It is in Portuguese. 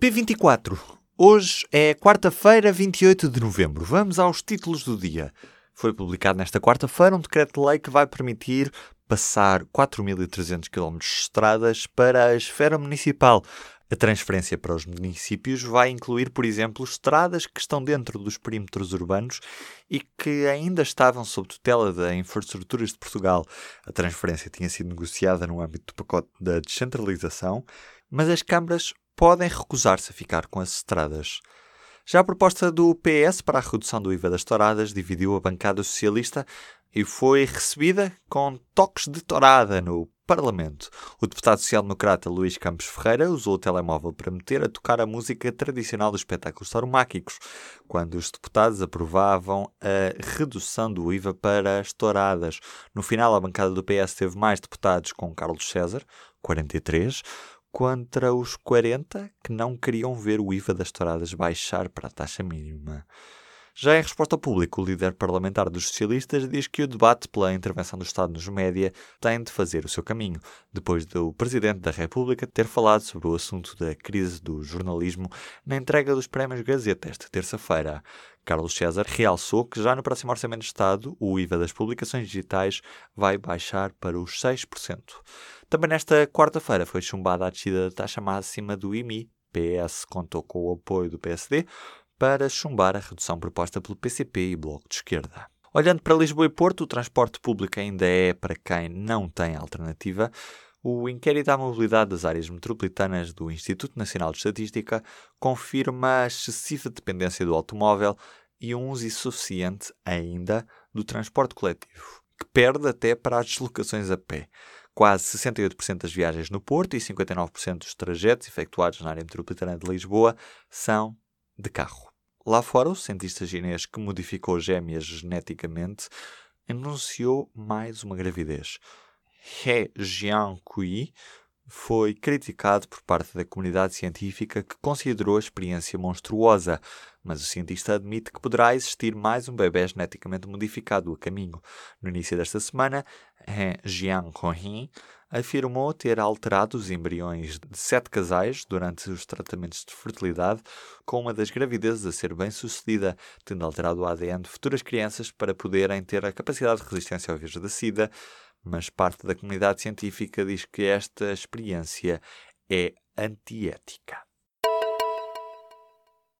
P24. Hoje é quarta-feira, 28 de novembro. Vamos aos títulos do dia. Foi publicado nesta quarta-feira um decreto-lei que vai permitir passar 4.300 km de estradas para a esfera municipal. A transferência para os municípios vai incluir, por exemplo, estradas que estão dentro dos perímetros urbanos e que ainda estavam sob tutela da Infraestruturas de Portugal. A transferência tinha sido negociada no âmbito do pacote da descentralização, mas as câmaras podem recusar-se a ficar com as estradas. Já a proposta do PS para a redução do IVA das touradas dividiu a bancada socialista e foi recebida com toques de tourada no Parlamento. O deputado social-democrata Luís Campos Ferreira usou o telemóvel para meter a tocar a música tradicional dos espetáculos tauromáquicos, quando os deputados aprovavam a redução do IVA para as touradas. No final, a bancada do PS teve mais deputados com Carlos César, 43, contra os 40 que não queriam ver o IVA das touradas baixar para a taxa mínima. Já em resposta ao público, o líder parlamentar dos socialistas diz que o debate pela intervenção do Estado nos média tem de fazer o seu caminho, depois do Presidente da República ter falado sobre o assunto da crise do jornalismo na entrega dos prémios Gazeta esta terça-feira. Carlos César realçou que já no próximo Orçamento de Estado o IVA das publicações digitais vai baixar para os 6%. Também nesta quarta-feira foi chumbada a descida da taxa máxima do IMI. PS contou com o apoio do PSD para chumbar a redução proposta pelo PCP e Bloco de Esquerda. Olhando para Lisboa e Porto, o transporte público ainda é para quem não tem alternativa. O inquérito à mobilidade das áreas metropolitanas do Instituto Nacional de Estatística confirma a excessiva dependência do automóvel e um uso ainda do transporte coletivo, que perde até para as deslocações a pé. Quase 68% das viagens no Porto e 59% dos trajetos efetuados na área metropolitana de Lisboa são de carro. Lá fora, o cientista chinês que modificou gêmeas geneticamente anunciou mais uma gravidez. He Jiankui foi criticado por parte da comunidade científica que considerou a experiência monstruosa, mas o cientista admite que poderá existir mais um bebê geneticamente modificado a caminho. No início desta semana, He Jiankui afirmou ter alterado os embriões de sete casais durante os tratamentos de fertilidade, com uma das gravidezes a ser bem sucedida, tendo alterado o ADN de futuras crianças para poderem ter a capacidade de resistência ao vírus da SIDA, mas parte da comunidade científica diz que esta experiência é antiética.